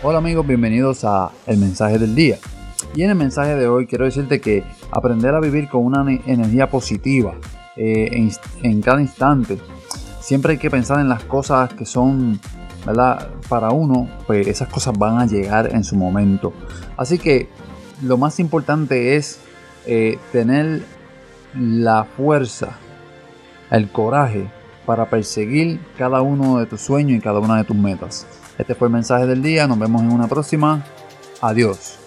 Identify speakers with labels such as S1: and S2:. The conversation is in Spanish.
S1: Hola amigos, bienvenidos a El Mensaje del Día. Y en el mensaje de hoy quiero decirte que aprender a vivir con una energía positiva eh, en, cada instante. Siempre hay que pensar en las cosas que son, ¿verdad? Para uno, pues esas cosas van a llegar en su momento. Así que lo más importante es eh, tener la fuerza, el coraje para perseguir cada uno de tus sueños y cada una de tus metas. Este fue el mensaje del día, nos vemos en una próxima. Adiós.